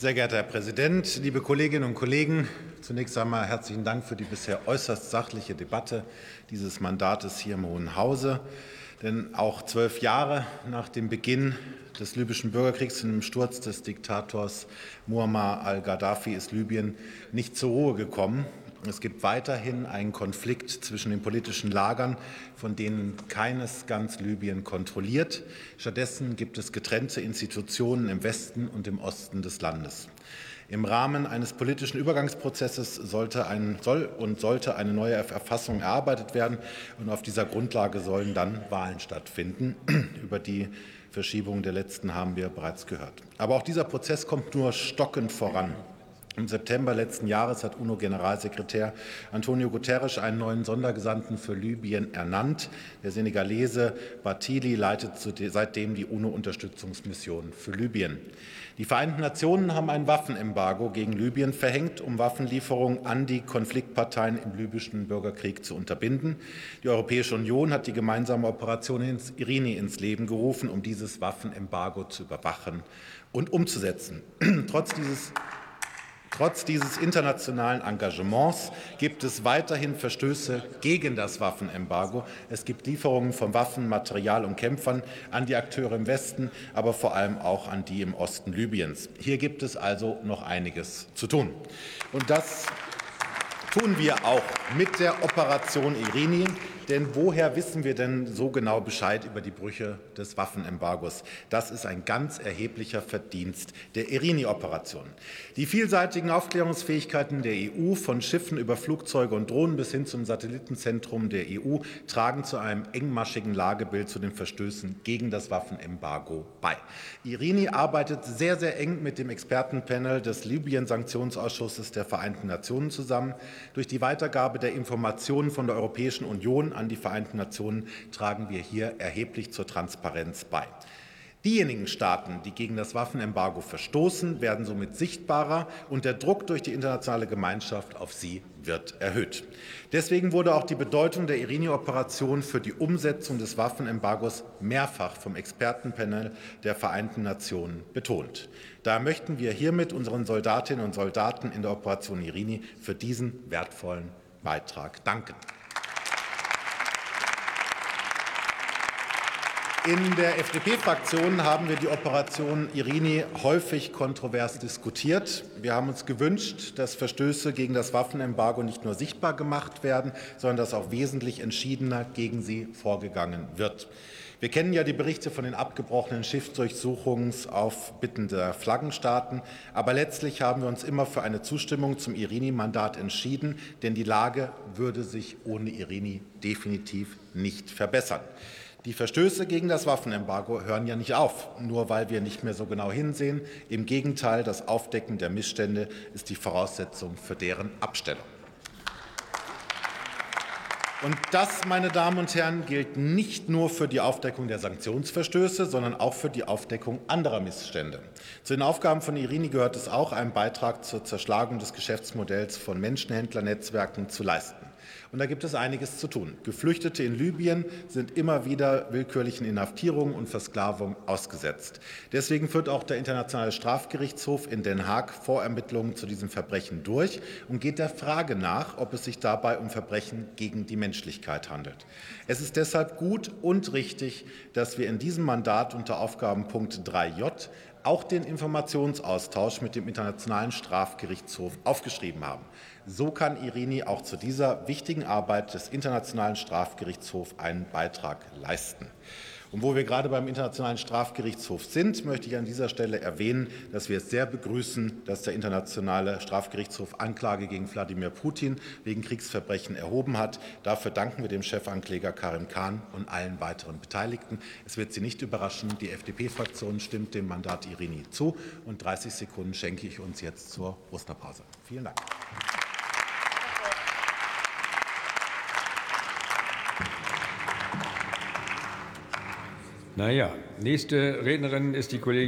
Sehr geehrter Herr Präsident, liebe Kolleginnen und Kollegen! Zunächst einmal herzlichen Dank für die bisher äußerst sachliche Debatte dieses Mandates hier im Hohen Hause. Denn auch zwölf Jahre nach dem Beginn des libyschen Bürgerkriegs und dem Sturz des Diktators Muammar al-Gaddafi ist Libyen nicht zur Ruhe gekommen. Es gibt weiterhin einen Konflikt zwischen den politischen Lagern, von denen keines ganz Libyen kontrolliert. Stattdessen gibt es getrennte Institutionen im Westen und im Osten des Landes. Im Rahmen eines politischen Übergangsprozesses sollte ein, soll und sollte eine neue Verfassung erarbeitet werden. Und auf dieser Grundlage sollen dann Wahlen stattfinden. Über die Verschiebung der letzten haben wir bereits gehört. Aber auch dieser Prozess kommt nur stockend voran. Im September letzten Jahres hat UNO-Generalsekretär Antonio Guterres einen neuen Sondergesandten für Libyen ernannt. Der Senegalese Batili leitet seitdem die UNO-Unterstützungsmission für Libyen. Die Vereinten Nationen haben ein Waffenembargo gegen Libyen verhängt, um Waffenlieferungen an die Konfliktparteien im libyschen Bürgerkrieg zu unterbinden. Die Europäische Union hat die gemeinsame Operation Irini ins Leben gerufen, um dieses Waffenembargo zu überwachen und umzusetzen. Trotz dieses Trotz dieses internationalen Engagements gibt es weiterhin Verstöße gegen das Waffenembargo. Es gibt Lieferungen von Waffen, Material und Kämpfern an die Akteure im Westen, aber vor allem auch an die im Osten Libyens. Hier gibt es also noch einiges zu tun. Und das tun wir auch mit der Operation Irini. Denn woher wissen wir denn so genau Bescheid über die Brüche des Waffenembargos? Das ist ein ganz erheblicher Verdienst der Irini-Operation. Die vielseitigen Aufklärungsfähigkeiten der EU von Schiffen über Flugzeuge und Drohnen bis hin zum Satellitenzentrum der EU tragen zu einem engmaschigen Lagebild zu den Verstößen gegen das Waffenembargo bei. Irini arbeitet sehr, sehr eng mit dem Expertenpanel des Libyen-Sanktionsausschusses der Vereinten Nationen zusammen. Durch die Weitergabe der Informationen von der Europäischen Union an die Vereinten Nationen tragen wir hier erheblich zur Transparenz bei. Diejenigen Staaten, die gegen das Waffenembargo verstoßen, werden somit sichtbarer, und der Druck durch die internationale Gemeinschaft auf sie wird erhöht. Deswegen wurde auch die Bedeutung der Irini-Operation für die Umsetzung des Waffenembargos mehrfach vom Expertenpanel der Vereinten Nationen betont. Daher möchten wir hiermit unseren Soldatinnen und Soldaten in der Operation Irini für diesen wertvollen Beitrag danken. In der FDP-Fraktion haben wir die Operation Irini häufig kontrovers diskutiert. Wir haben uns gewünscht, dass Verstöße gegen das Waffenembargo nicht nur sichtbar gemacht werden, sondern dass auch wesentlich entschiedener gegen sie vorgegangen wird. Wir kennen ja die Berichte von den abgebrochenen Schiffsdurchsuchungen auf Bitten der Flaggenstaaten. Aber letztlich haben wir uns immer für eine Zustimmung zum Irini-Mandat entschieden, denn die Lage würde sich ohne Irini definitiv nicht verbessern. Die Verstöße gegen das Waffenembargo hören ja nicht auf, nur weil wir nicht mehr so genau hinsehen. Im Gegenteil, das Aufdecken der Missstände ist die Voraussetzung für deren Abstellung. Und das, meine Damen und Herren, gilt nicht nur für die Aufdeckung der Sanktionsverstöße, sondern auch für die Aufdeckung anderer Missstände. Zu den Aufgaben von Irini gehört es auch, einen Beitrag zur Zerschlagung des Geschäftsmodells von Menschenhändlernetzwerken zu leisten. Und da gibt es einiges zu tun. Geflüchtete in Libyen sind immer wieder willkürlichen Inhaftierungen und Versklavung ausgesetzt. Deswegen führt auch der Internationale Strafgerichtshof in Den Haag Vorermittlungen zu diesem Verbrechen durch und geht der Frage nach, ob es sich dabei um Verbrechen gegen die Menschlichkeit handelt. Es ist deshalb gut und richtig, dass wir in diesem Mandat unter Aufgabenpunkt 3j auch den Informationsaustausch mit dem Internationalen Strafgerichtshof aufgeschrieben haben. So kann Irini auch zu dieser wichtigen Arbeit des Internationalen Strafgerichtshofs einen Beitrag leisten. Und wo wir gerade beim Internationalen Strafgerichtshof sind, möchte ich an dieser Stelle erwähnen, dass wir es sehr begrüßen, dass der Internationale Strafgerichtshof Anklage gegen Wladimir Putin wegen Kriegsverbrechen erhoben hat. Dafür danken wir dem Chefankläger Karim Khan und allen weiteren Beteiligten. Es wird Sie nicht überraschen, die FDP-Fraktion stimmt dem Mandat Irini zu. Und 30 Sekunden schenke ich uns jetzt zur Osterpause. Vielen Dank. Naja, nächste Rednerin ist die Kollegin